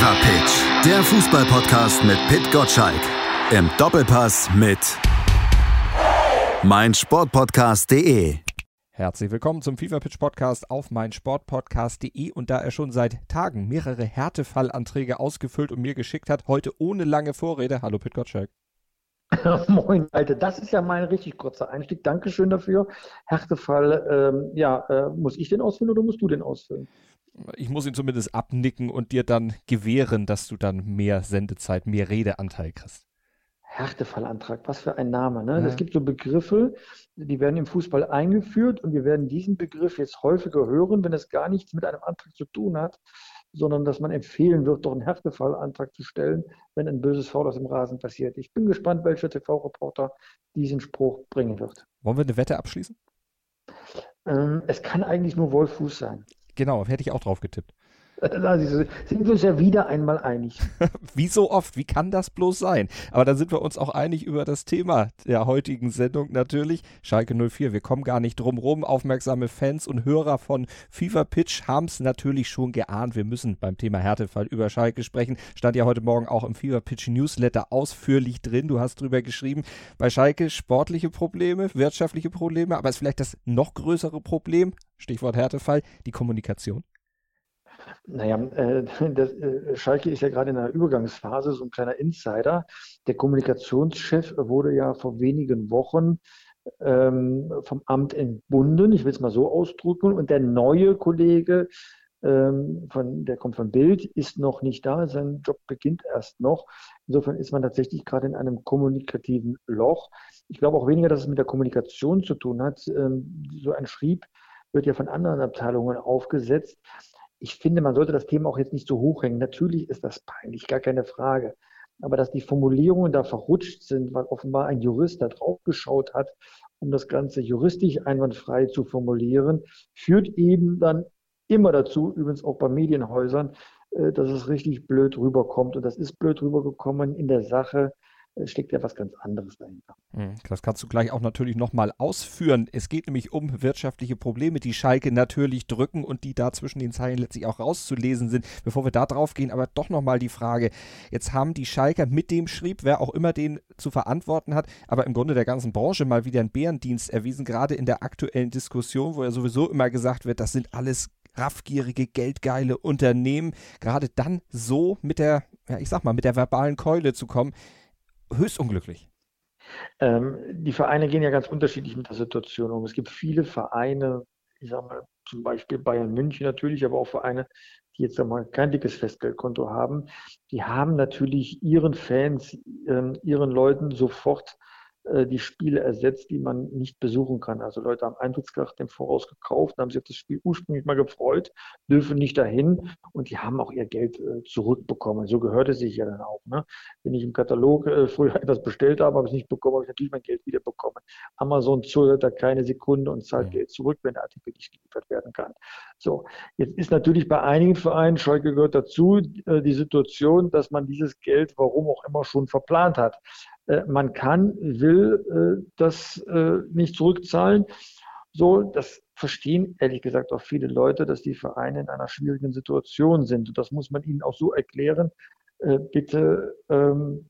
Fever Pitch, der Fußballpodcast mit Pit Gottschalk. Im Doppelpass mit meinsportpodcast.de. Herzlich willkommen zum FIFA Pitch Podcast auf meinsportpodcast.de und da er schon seit Tagen mehrere Härtefallanträge ausgefüllt und mir geschickt hat, heute ohne lange Vorrede. Hallo Pit Gottschalk. Moin, Alter, das ist ja mein richtig kurzer Einstieg. Dankeschön dafür. Härtefall, ähm, ja, äh, muss ich den ausfüllen oder musst du den ausfüllen? Ich muss ihn zumindest abnicken und dir dann gewähren, dass du dann mehr Sendezeit, mehr Redeanteil kriegst. Härtefallantrag, was für ein Name. Ne? Es gibt so Begriffe, die werden im Fußball eingeführt und wir werden diesen Begriff jetzt häufiger hören, wenn es gar nichts mit einem Antrag zu tun hat, sondern dass man empfehlen wird, doch einen Härtefallantrag zu stellen, wenn ein böses Foul aus dem Rasen passiert. Ich bin gespannt, welcher TV-Reporter diesen Spruch bringen wird. Wollen wir eine Wette abschließen? Ähm, es kann eigentlich nur Wolf Fuß sein. Genau, hätte ich auch drauf getippt. Sind wir uns ja wieder einmal einig. wie so oft, wie kann das bloß sein? Aber da sind wir uns auch einig über das Thema der heutigen Sendung natürlich. Schalke 04, wir kommen gar nicht drum rum. Aufmerksame Fans und Hörer von FIFA Pitch haben es natürlich schon geahnt. Wir müssen beim Thema Härtefall über Schalke sprechen. Stand ja heute Morgen auch im FIFA Pitch Newsletter ausführlich drin. Du hast drüber geschrieben, bei Schalke sportliche Probleme, wirtschaftliche Probleme, aber ist vielleicht das noch größere Problem, Stichwort Härtefall, die Kommunikation. Naja, äh, das, äh, Schalke ist ja gerade in einer Übergangsphase, so ein kleiner Insider. Der Kommunikationschef wurde ja vor wenigen Wochen ähm, vom Amt entbunden, ich will es mal so ausdrücken, und der neue Kollege, ähm, von, der kommt von Bild, ist noch nicht da, sein Job beginnt erst noch. Insofern ist man tatsächlich gerade in einem kommunikativen Loch. Ich glaube auch weniger, dass es mit der Kommunikation zu tun hat. Ähm, so ein Schrieb wird ja von anderen Abteilungen aufgesetzt ich finde, man sollte das Thema auch jetzt nicht so hochhängen. Natürlich ist das peinlich, gar keine Frage. Aber dass die Formulierungen da verrutscht sind, weil offenbar ein Jurist da drauf geschaut hat, um das Ganze juristisch einwandfrei zu formulieren, führt eben dann immer dazu, übrigens auch bei Medienhäusern, äh, dass es richtig blöd rüberkommt. Und das ist blöd rübergekommen in der Sache steckt ja was ganz anderes dahinter. Hm, das kannst du gleich auch natürlich nochmal ausführen. Es geht nämlich um wirtschaftliche Probleme, die Schalke natürlich drücken und die da zwischen den Zeilen letztlich auch rauszulesen sind. Bevor wir da drauf gehen, aber doch nochmal die Frage. Jetzt haben die Schalker mit dem Schrieb, wer auch immer den zu verantworten hat, aber im Grunde der ganzen Branche mal wieder einen Bärendienst erwiesen, gerade in der aktuellen Diskussion, wo ja sowieso immer gesagt wird, das sind alles raffgierige, geldgeile Unternehmen, gerade dann so mit der, ja, ich sag mal, mit der verbalen Keule zu kommen, höchst unglücklich. Ähm, die Vereine gehen ja ganz unterschiedlich mit der Situation um. Es gibt viele Vereine, ich sage mal zum Beispiel Bayern München natürlich, aber auch Vereine, die jetzt einmal kein dickes Festgeldkonto haben, die haben natürlich ihren Fans, äh, ihren Leuten sofort die Spiele ersetzt, die man nicht besuchen kann. Also Leute haben Eintrittskarten im Voraus gekauft, haben sich auf das Spiel ursprünglich mal gefreut, dürfen nicht dahin und die haben auch ihr Geld äh, zurückbekommen. So gehört es sich ja dann auch. Ne? Wenn ich im Katalog äh, früher etwas bestellt habe, habe ich es nicht bekommen, habe ich natürlich mein Geld wieder bekommen. Amazon zögert da keine Sekunde und zahlt mhm. Geld zurück, wenn der Artikel nicht geliefert werden kann. So, jetzt ist natürlich bei einigen Vereinen, Schalke gehört dazu, äh, die Situation, dass man dieses Geld, warum auch immer, schon verplant hat. Äh, man kann, will äh, das äh, nicht zurückzahlen. So, das verstehen ehrlich gesagt auch viele Leute, dass die Vereine in einer schwierigen Situation sind. Und das muss man ihnen auch so erklären. bitte ähm,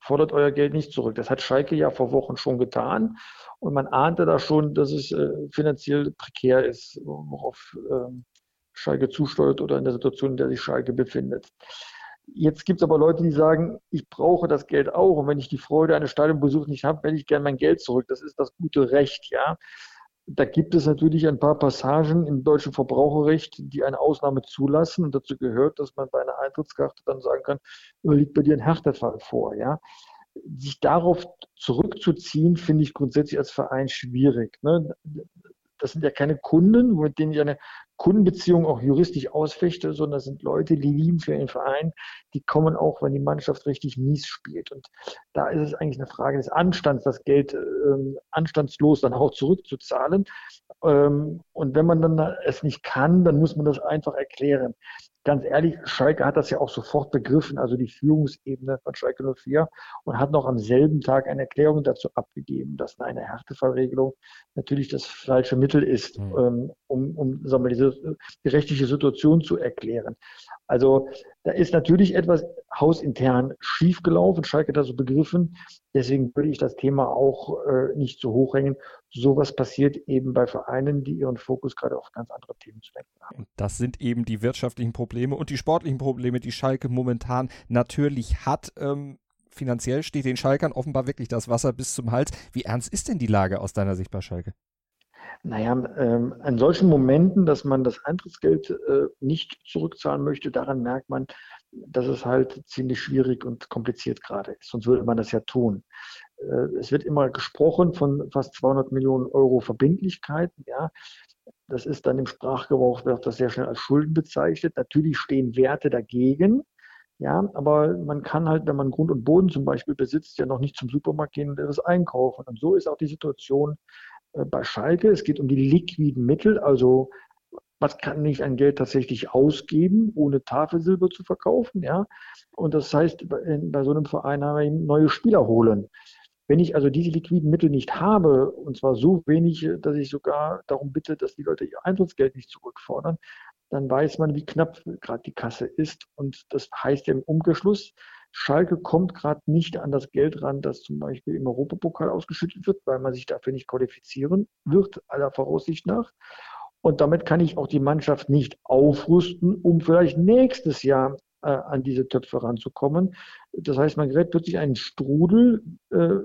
fordert euer Geld nicht zurück. Das hat Schalke ja vor Wochen schon getan. Und man ahnte da schon, dass es finanziell prekär ist, worauf ähm, Schalke zusteuert oder in der Situation, in der sich Schalke befindet. Jetzt gibt es aber Leute, die sagen, ich brauche das Geld auch und wenn ich die Freude eines Stadionbesuchs nicht habe, werde ich gerne mein Geld zurück. Das ist das gute Recht, ja. Da gibt es natürlich ein paar Passagen im deutschen Verbraucherrecht, die eine Ausnahme zulassen. Und dazu gehört, dass man bei einer Eintrittskarte dann sagen kann, liegt bei dir ein Härtefall vor, ja. Sich darauf zurückzuziehen, finde ich grundsätzlich als Verein schwierig. Ne? Das sind ja keine Kunden, mit denen ich eine Kundenbeziehung auch juristisch ausfechte, sondern das sind Leute, die lieben für ihren Verein, die kommen auch, wenn die Mannschaft richtig mies spielt. Und da ist es eigentlich eine Frage des Anstands, das Geld ähm, anstandslos dann auch zurückzuzahlen. Ähm, und wenn man dann es nicht kann, dann muss man das einfach erklären ganz ehrlich, Schalke hat das ja auch sofort begriffen, also die Führungsebene von Schalke 04 und hat noch am selben Tag eine Erklärung dazu abgegeben, dass eine Härtefallregelung natürlich das falsche Mittel ist, mhm. um, um sagen wir, die die rechtliche Situation zu erklären. Also da ist natürlich etwas hausintern schiefgelaufen, Schalke da so begriffen. Deswegen würde ich das Thema auch äh, nicht so hochhängen. Sowas passiert eben bei Vereinen, die ihren Fokus gerade auf ganz andere Themen zu lenken haben. Und das sind eben die wirtschaftlichen Probleme und die sportlichen Probleme, die Schalke momentan natürlich hat. Ähm, finanziell steht den Schalkern offenbar wirklich das Wasser bis zum Hals. Wie ernst ist denn die Lage aus deiner Sicht bei Schalke? Naja, ähm, an solchen Momenten, dass man das Eintrittsgeld äh, nicht zurückzahlen möchte, daran merkt man, dass es halt ziemlich schwierig und kompliziert gerade ist. Sonst würde man das ja tun. Äh, es wird immer gesprochen von fast 200 Millionen Euro Verbindlichkeiten. Ja, das ist dann im Sprachgebrauch wird das sehr schnell als Schulden bezeichnet. Natürlich stehen Werte dagegen. Ja, aber man kann halt, wenn man Grund und Boden zum Beispiel besitzt, ja noch nicht zum Supermarkt gehen und etwas einkaufen. Und so ist auch die Situation bei Schalke. Es geht um die liquiden Mittel, also was kann ich an Geld tatsächlich ausgeben, ohne Tafelsilber zu verkaufen, ja. Und das heißt, bei, so einem Verein haben wir neue Spieler holen. Wenn ich also diese liquiden Mittel nicht habe, und zwar so wenig, dass ich sogar darum bitte, dass die Leute ihr Eintrittsgeld nicht zurückfordern, dann weiß man, wie knapp gerade die Kasse ist. Und das heißt ja im Umgeschluss, Schalke kommt gerade nicht an das Geld ran, das zum Beispiel im Europapokal ausgeschüttet wird, weil man sich dafür nicht qualifizieren wird, aller Voraussicht nach. Und damit kann ich auch die Mannschaft nicht aufrüsten, um vielleicht nächstes Jahr äh, an diese Töpfe ranzukommen. Das heißt, man gerät plötzlich einen Strudel, äh,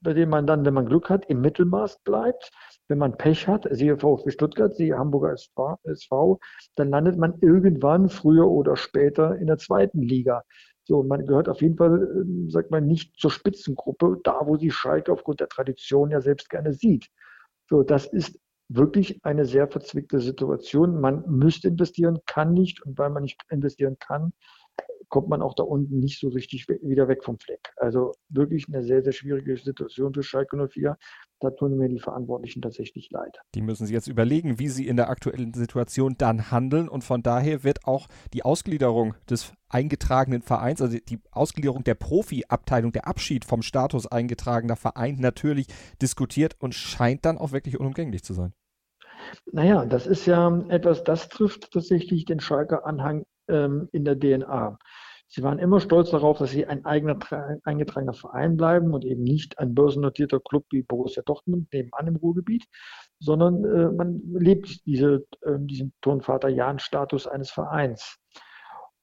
bei dem man dann, wenn man Glück hat, im Mittelmaß bleibt. Wenn man Pech hat, siehe VfB Stuttgart, siehe Hamburger SV, dann landet man irgendwann früher oder später in der zweiten Liga. So, man gehört auf jeden Fall, ähm, sagt man, nicht zur Spitzengruppe, da wo sie Schalke aufgrund der Tradition ja selbst gerne sieht. So, das ist wirklich eine sehr verzwickte Situation. Man müsste investieren, kann nicht und weil man nicht investieren kann, kommt man auch da unten nicht so richtig wieder weg vom Fleck. Also wirklich eine sehr, sehr schwierige Situation für Schalke 04. Da tun mir die Verantwortlichen tatsächlich leid. Die müssen sich jetzt überlegen, wie sie in der aktuellen Situation dann handeln. Und von daher wird auch die Ausgliederung des eingetragenen Vereins, also die Ausgliederung der Profi-Abteilung, der Abschied vom Status eingetragener Verein natürlich diskutiert und scheint dann auch wirklich unumgänglich zu sein. Naja, das ist ja etwas, das trifft tatsächlich den Schalker Anhang ähm, in der DNA. Sie waren immer stolz darauf, dass sie ein eigener eingetragener Verein bleiben und eben nicht ein börsennotierter Club wie Borussia Dortmund nebenan im Ruhrgebiet, sondern äh, man lebt diese, äh, diesen Turnvater-Jan-Status eines Vereins.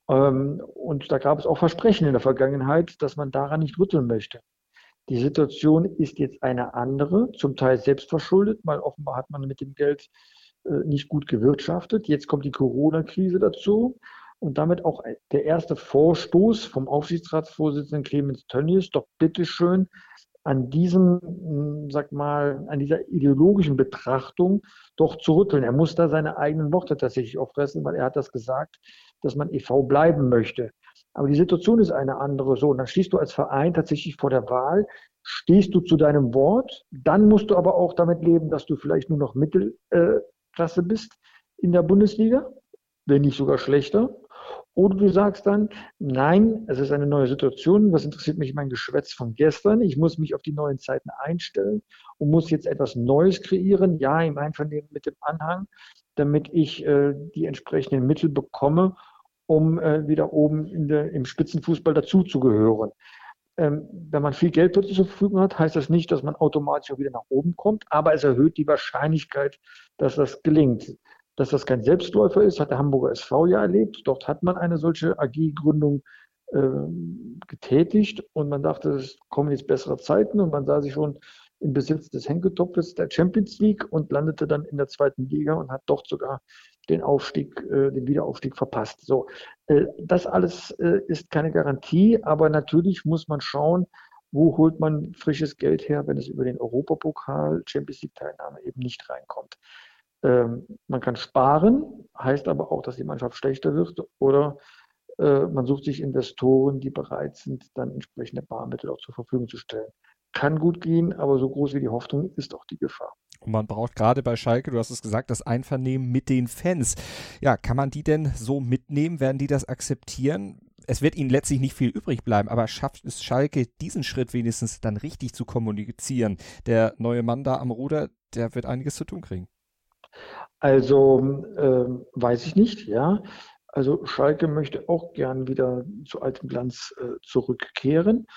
Ähm, und da gab es auch Versprechen in der Vergangenheit, dass man daran nicht rütteln möchte. Die Situation ist jetzt eine andere, zum Teil selbstverschuldet, weil offenbar hat man mit dem Geld äh, nicht gut gewirtschaftet. Jetzt kommt die Corona-Krise dazu und damit auch der erste Vorstoß vom Aufsichtsratsvorsitzenden Clemens Tönnies, doch bitteschön an diesem, hm, sag mal, an dieser ideologischen Betrachtung doch zu rütteln. Er muss da seine eigenen Worte tatsächlich auffressen, weil er hat das gesagt, dass man e.V. bleiben möchte. Aber die Situation ist eine andere. So, und dann stehst du als Verein tatsächlich vor der Wahl, stehst du zu deinem Wort, dann musst du aber auch damit leben, dass du vielleicht nur noch Mittelklasse bist in der Bundesliga, wenn nicht sogar schlechter. Oder du sagst dann, nein, es ist eine neue Situation, was interessiert mich mein Geschwätz von gestern? Ich muss mich auf die neuen Zeiten einstellen und muss jetzt etwas Neues kreieren, ja, im Einvernehmen mit dem Anhang, damit ich äh, die entsprechenden Mittel bekomme, um äh, wieder oben der, im Spitzenfußball dazuzugehören. Ähm, wenn man viel Geld plötzlich zur Verfügung hat, heißt das nicht, dass man automatisch auch wieder nach oben kommt, aber es erhöht die Wahrscheinlichkeit, dass das gelingt. Dass das kein Selbstläufer ist, hat der Hamburger SV ja erlebt. Dort hat man eine solche AG-Gründung äh, getätigt und man dachte, es kommen jetzt bessere Zeiten und man sah sich schon im Besitz des Henketopfes der Champions League und landete dann in der zweiten Liga und hat dort sogar den Aufstieg, äh, den Wiederaufstieg verpasst. So, äh, das alles äh, ist keine Garantie, aber natürlich muss man schauen, wo holt man frisches Geld her, wenn es über den Europapokal Champions League Teilnahme eben nicht reinkommt. Ähm, man kann sparen, heißt aber auch, dass die Mannschaft schlechter wird oder äh, man sucht sich Investoren, die bereit sind, dann entsprechende Barmittel auch zur Verfügung zu stellen. Kann gut gehen, aber so groß wie die Hoffnung ist auch die Gefahr. Und man braucht gerade bei Schalke, du hast es gesagt, das Einvernehmen mit den Fans. Ja, kann man die denn so mitnehmen? Werden die das akzeptieren? Es wird ihnen letztlich nicht viel übrig bleiben, aber schafft es Schalke, diesen Schritt wenigstens dann richtig zu kommunizieren? Der neue Mann da am Ruder, der wird einiges zu tun kriegen. Also äh, weiß ich nicht, ja. Also Schalke möchte auch gern wieder zu altem Glanz äh, zurückkehren.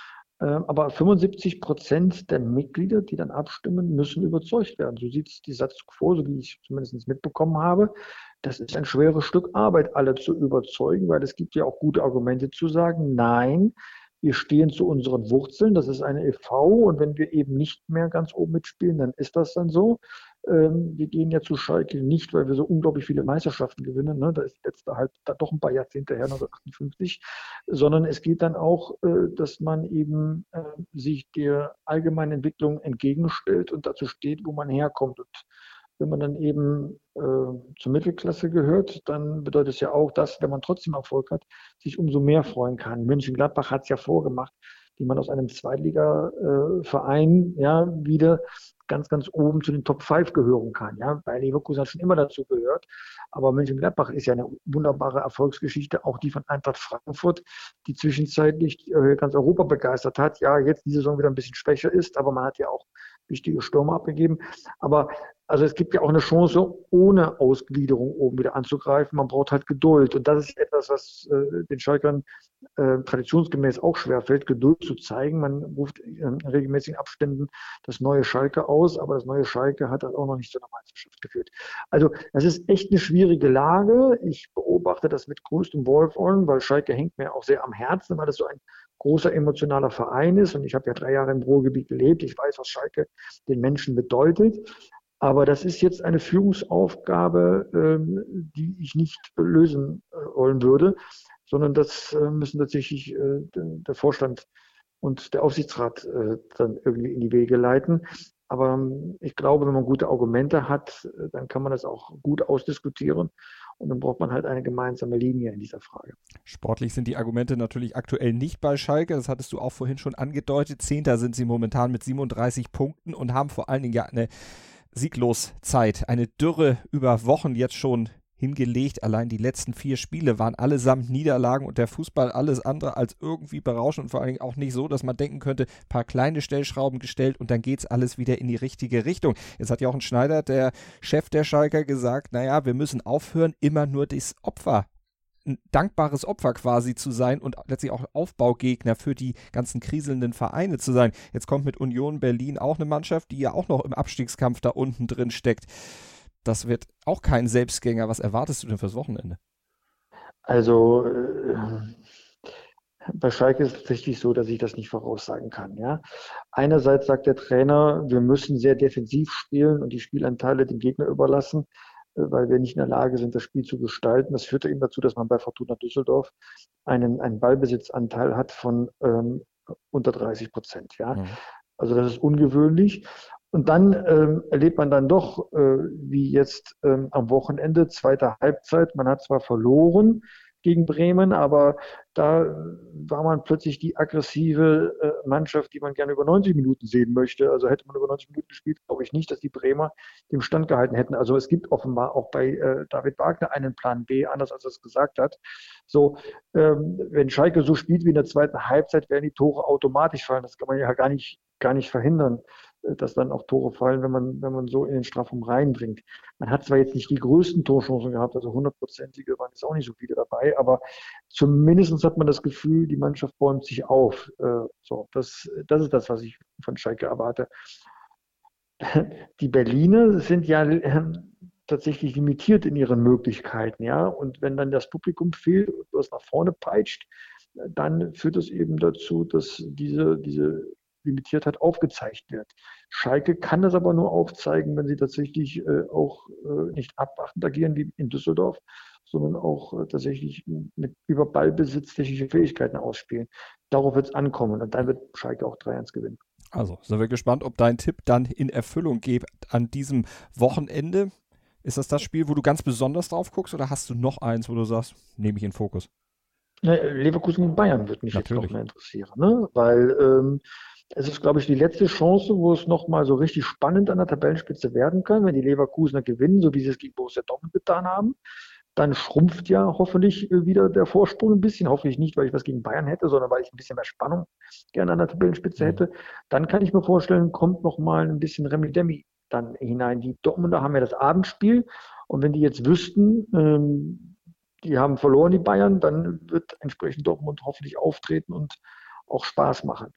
Äh, aber 75 Prozent der Mitglieder, die dann abstimmen, müssen überzeugt werden. So sieht es die Satzung vor, so wie ich zumindest mitbekommen habe. Das ist ein schweres Stück Arbeit, alle zu überzeugen, weil es gibt ja auch gute Argumente zu sagen, nein, wir stehen zu unseren Wurzeln, das ist eine e.V. und wenn wir eben nicht mehr ganz oben mitspielen, dann ist das dann so. Ähm, wir gehen ja zu Schalke nicht, weil wir so unglaublich viele Meisterschaften gewinnen, ne? da ist die letzte halt da doch ein paar Jahrzehnte her, 1958, sondern es geht dann auch, äh, dass man eben äh, sich der allgemeinen Entwicklung entgegenstellt und dazu steht, wo man herkommt. Und wenn man dann eben äh, zur Mittelklasse gehört, dann bedeutet es ja auch, dass, wenn man trotzdem Erfolg hat, sich umso mehr freuen kann. München-Gladbach hat es ja vorgemacht, wie man aus einem Zweitliga-Verein ja wieder ganz, ganz oben zu den Top 5 gehören kann. Ja, bei Leverkusen hat schon immer dazu gehört. Aber Mönchengladbach ist ja eine wunderbare Erfolgsgeschichte, auch die von Eintracht Frankfurt, die zwischenzeitlich äh, ganz Europa begeistert hat. Ja, jetzt die Saison wieder ein bisschen schwächer ist, aber man hat ja auch wichtige Stürmer abgegeben. Aber also es gibt ja auch eine Chance, ohne Ausgliederung oben wieder anzugreifen. Man braucht halt Geduld. Und das ist etwas, was äh, den Schalkern äh, traditionsgemäß auch schwerfällt, Geduld zu zeigen. Man ruft in regelmäßigen Abständen das neue Schalke aus, aber das neue Schalke hat halt auch noch nicht zu einer Meisterschaft geführt. Also das ist echt eine schwierige Lage. Ich beobachte das mit größtem Wohlwollen, weil Schalke hängt mir auch sehr am Herzen, weil es so ein großer emotionaler Verein ist. Und ich habe ja drei Jahre im Ruhrgebiet gelebt. Ich weiß, was Schalke den Menschen bedeutet. Aber das ist jetzt eine Führungsaufgabe, ähm, die ich nicht lösen äh, wollen würde, sondern das äh, müssen tatsächlich äh, der Vorstand und der Aufsichtsrat dann irgendwie in die Wege leiten. Aber ähm, ich glaube, wenn man gute Argumente hat, dann kann man das auch gut ausdiskutieren. Und dann braucht man halt eine gemeinsame Linie in dieser Frage. Sportlich sind die Argumente natürlich aktuell nicht bei Schalke. Das hattest du auch vorhin schon angedeutet. Zehnter sind sie momentan mit 37 Punkten und haben vor allen Dingen ja eine Siegloszeit. Eine Dürre über Wochen jetzt schon hingelegt. Allein die letzten vier Spiele waren allesamt Niederlagen und der Fußball alles andere als irgendwie berauschend und vor allen Dingen auch nicht so, dass man denken könnte, paar kleine Stellschrauben gestellt und dann geht es alles wieder in die richtige Richtung. Jetzt hat ja auch ein Schneider, der Chef der Schalker, gesagt, naja, wir müssen aufhören, immer nur das Opfer ein dankbares Opfer quasi zu sein und letztlich auch Aufbaugegner für die ganzen kriselnden Vereine zu sein. Jetzt kommt mit Union Berlin auch eine Mannschaft, die ja auch noch im Abstiegskampf da unten drin steckt. Das wird auch kein Selbstgänger. Was erwartest du denn fürs Wochenende? Also äh, bei Schalke ist es tatsächlich so, dass ich das nicht voraussagen kann. Ja? Einerseits sagt der Trainer, wir müssen sehr defensiv spielen und die Spielanteile dem Gegner überlassen weil wir nicht in der Lage sind, das Spiel zu gestalten. Das führte eben dazu, dass man bei Fortuna Düsseldorf einen, einen Ballbesitzanteil hat von ähm, unter 30 Prozent. Ja? Mhm. Also das ist ungewöhnlich. Und dann ähm, erlebt man dann doch, äh, wie jetzt ähm, am Wochenende, zweite Halbzeit, man hat zwar verloren, gegen Bremen, aber da war man plötzlich die aggressive äh, Mannschaft, die man gerne über 90 Minuten sehen möchte. Also hätte man über 90 Minuten gespielt, glaube ich nicht, dass die Bremer dem Stand gehalten hätten. Also es gibt offenbar auch bei äh, David Wagner einen Plan B, anders als er es gesagt hat. So, ähm, wenn Schalke so spielt wie in der zweiten Halbzeit, werden die Tore automatisch fallen. Das kann man ja gar nicht, gar nicht verhindern dass dann auch Tore fallen, wenn man, wenn man so in den Strafraum reinbringt. Man hat zwar jetzt nicht die größten Torchancen gehabt, also hundertprozentige waren jetzt auch nicht so viele dabei, aber zumindest hat man das Gefühl, die Mannschaft bäumt sich auf. Äh, so, das, das ist das, was ich von Schalke erwarte. Die Berliner sind ja äh, tatsächlich limitiert in ihren Möglichkeiten, ja. Und wenn dann das Publikum fehlt und was nach vorne peitscht, dann führt es eben dazu, dass diese, diese Limitiertheit aufgezeigt wird. Schalke kann das aber nur aufzeigen, wenn sie tatsächlich äh, auch äh, nicht abwartend agieren wie in Düsseldorf, sondern auch äh, tatsächlich mit über Ballbesitz technische Fähigkeiten ausspielen. Darauf wird es ankommen und dann wird Schalke auch 3-1 gewinnen. Also sind wir gespannt, ob dein Tipp dann in Erfüllung geht an diesem Wochenende. Ist das das Spiel, wo du ganz besonders drauf guckst oder hast du noch eins, wo du sagst, nehme ich in Fokus? Leverkusen und Bayern würde mich Natürlich. jetzt noch mehr interessieren, ne? weil ähm, es ist, glaube ich, die letzte Chance, wo es nochmal so richtig spannend an der Tabellenspitze werden kann, wenn die Leverkusener gewinnen, so wie sie es gegen Borussia Dortmund getan haben. Dann schrumpft ja hoffentlich äh, wieder der Vorsprung ein bisschen. Hoffentlich nicht, weil ich was gegen Bayern hätte, sondern weil ich ein bisschen mehr Spannung gerne an der Tabellenspitze mhm. hätte. Dann kann ich mir vorstellen, kommt nochmal ein bisschen Remi-Demi dann hinein. Die Dortmunder haben ja das Abendspiel und wenn die jetzt wüssten, ähm, die haben verloren, die Bayern, dann wird entsprechend Dortmund hoffentlich auftreten und auch Spaß machen.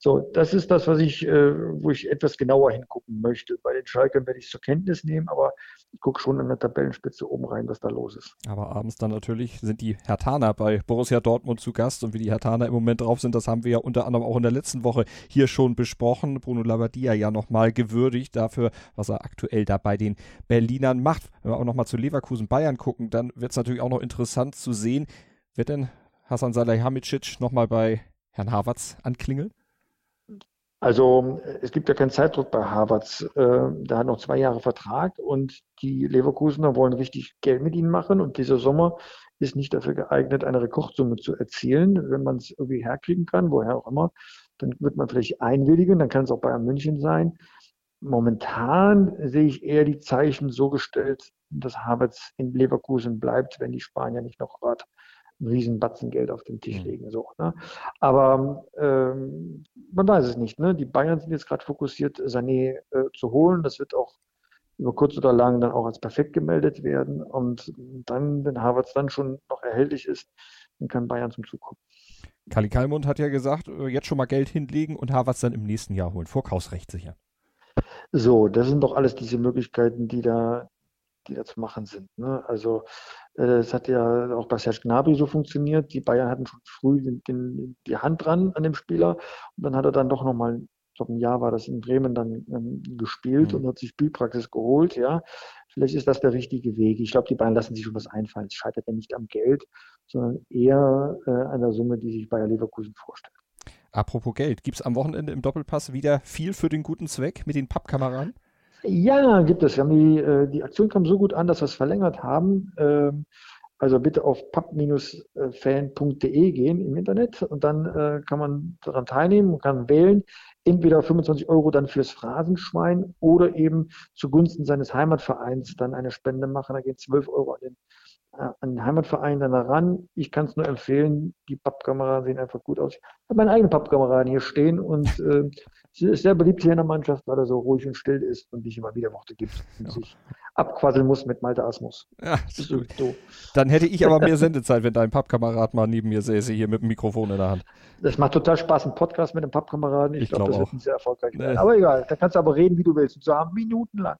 So, das ist das, was ich, äh, wo ich etwas genauer hingucken möchte. Bei den Schalkern werde ich es zur Kenntnis nehmen, aber ich gucke schon an der Tabellenspitze oben rein, was da los ist. Aber abends dann natürlich sind die Hertaner bei Borussia Dortmund zu Gast und wie die Hertaner im Moment drauf sind, das haben wir ja unter anderem auch in der letzten Woche hier schon besprochen. Bruno Labbadia ja nochmal gewürdigt dafür, was er aktuell da bei den Berlinern macht. Wenn wir auch nochmal zu Leverkusen Bayern gucken, dann wird es natürlich auch noch interessant zu sehen, wird denn Hasan Salihamidzic nochmal bei Herrn Havertz anklingeln? Also es gibt ja keinen Zeitdruck bei Harvards. Äh, der hat noch zwei Jahre Vertrag und die Leverkusener wollen richtig Geld mit ihm machen und dieser Sommer ist nicht dafür geeignet, eine Rekordsumme zu erzielen. Wenn man es irgendwie herkriegen kann, woher auch immer, dann wird man vielleicht einwilligen, dann kann es auch Bayern München sein. Momentan sehe ich eher die Zeichen so gestellt, dass Havertz in Leverkusen bleibt, wenn die Spanier nicht noch gerade einen riesen Batzen Geld auf den Tisch mhm. legen. So, ne? Aber ähm, man weiß es nicht. Ne? Die Bayern sind jetzt gerade fokussiert, Sané äh, zu holen. Das wird auch über kurz oder lang dann auch als perfekt gemeldet werden. Und dann, wenn Harvards dann schon noch erhältlich ist, dann kann Bayern zum Zug kommen. Kali Kalmund hat ja gesagt, äh, jetzt schon mal Geld hinlegen und Harvards dann im nächsten Jahr holen. Vorkaufsrecht sicher. So, das sind doch alles diese Möglichkeiten, die da, die da zu machen sind. Ne? Also es hat ja auch bei Serge Gnabry so funktioniert. Die Bayern hatten schon früh den, den, die Hand dran an dem Spieler und dann hat er dann doch nochmal, ich glaube ein Jahr war das in Bremen dann ähm, gespielt mhm. und hat sich Spielpraxis geholt. Ja, vielleicht ist das der richtige Weg. Ich glaube, die Bayern lassen sich schon was einfallen. Es scheitert ja nicht am Geld, sondern eher äh, an der Summe, die sich Bayer Leverkusen vorstellt. Apropos Geld, gibt es am Wochenende im Doppelpass wieder viel für den guten Zweck mit den Pappkameraden? Ja, gibt es. Wir haben die, äh, die Aktion kam so gut an, dass wir es verlängert haben. Ähm, also bitte auf pub-fan.de gehen im Internet und dann äh, kann man daran teilnehmen und kann wählen. Entweder 25 Euro dann fürs Phrasenschwein oder eben zugunsten seines Heimatvereins dann eine Spende machen. Da gehen 12 Euro an den an den Heimatverein dann heran. Ich kann es nur empfehlen, die Pappkameraden sehen einfach gut aus. Ich habe meine eigenen Pappkameraden hier stehen und äh, sie ist sehr beliebt hier in der Mannschaft, weil er so ruhig und still ist und nicht immer wieder Worte gibt und ja. sich abquasseln muss mit Malte Asmus. Ja, so, so. Dann hätte ich aber mehr Sendezeit, wenn dein Pappkamerad mal neben mir säße, hier mit dem Mikrofon in der Hand. Das macht total Spaß, ein Podcast mit einem Pappkameraden. Ich, ich glaube, glaub, das auch. wird ein sehr erfolgreich nee. Aber egal, da kannst du aber reden, wie du willst. Und zwar minutenlang.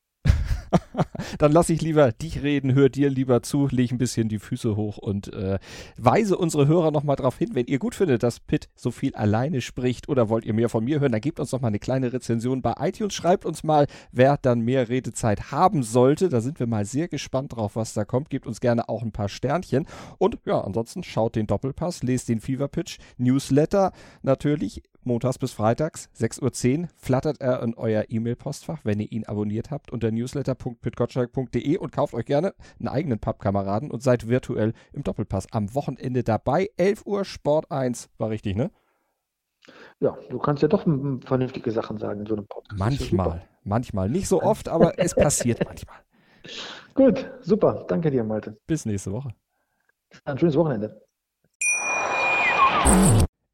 Dann lasse ich lieber dich reden, hör dir lieber zu, lege ein bisschen die Füße hoch und äh, weise unsere Hörer nochmal darauf hin, wenn ihr gut findet, dass Pitt so viel alleine spricht oder wollt ihr mehr von mir hören, dann gebt uns noch mal eine kleine Rezension bei iTunes. Schreibt uns mal, wer dann mehr Redezeit haben sollte. Da sind wir mal sehr gespannt drauf, was da kommt. Gebt uns gerne auch ein paar Sternchen. Und ja, ansonsten schaut den Doppelpass, lest den Fever Pitch Newsletter natürlich montags bis freitags, 6.10 Uhr, flattert er in euer E-Mail-Postfach, wenn ihr ihn abonniert habt, unter newsletter.pitgottschalk.de und kauft euch gerne einen eigenen Pappkameraden und seid virtuell im Doppelpass am Wochenende dabei. 11 Uhr Sport 1, war richtig, ne? Ja, du kannst ja doch vernünftige Sachen sagen in so einem Podcast. Manchmal, manchmal. Nicht so oft, aber es passiert manchmal. Gut, super. Danke dir, Malte. Bis nächste Woche. Ein schönes Wochenende.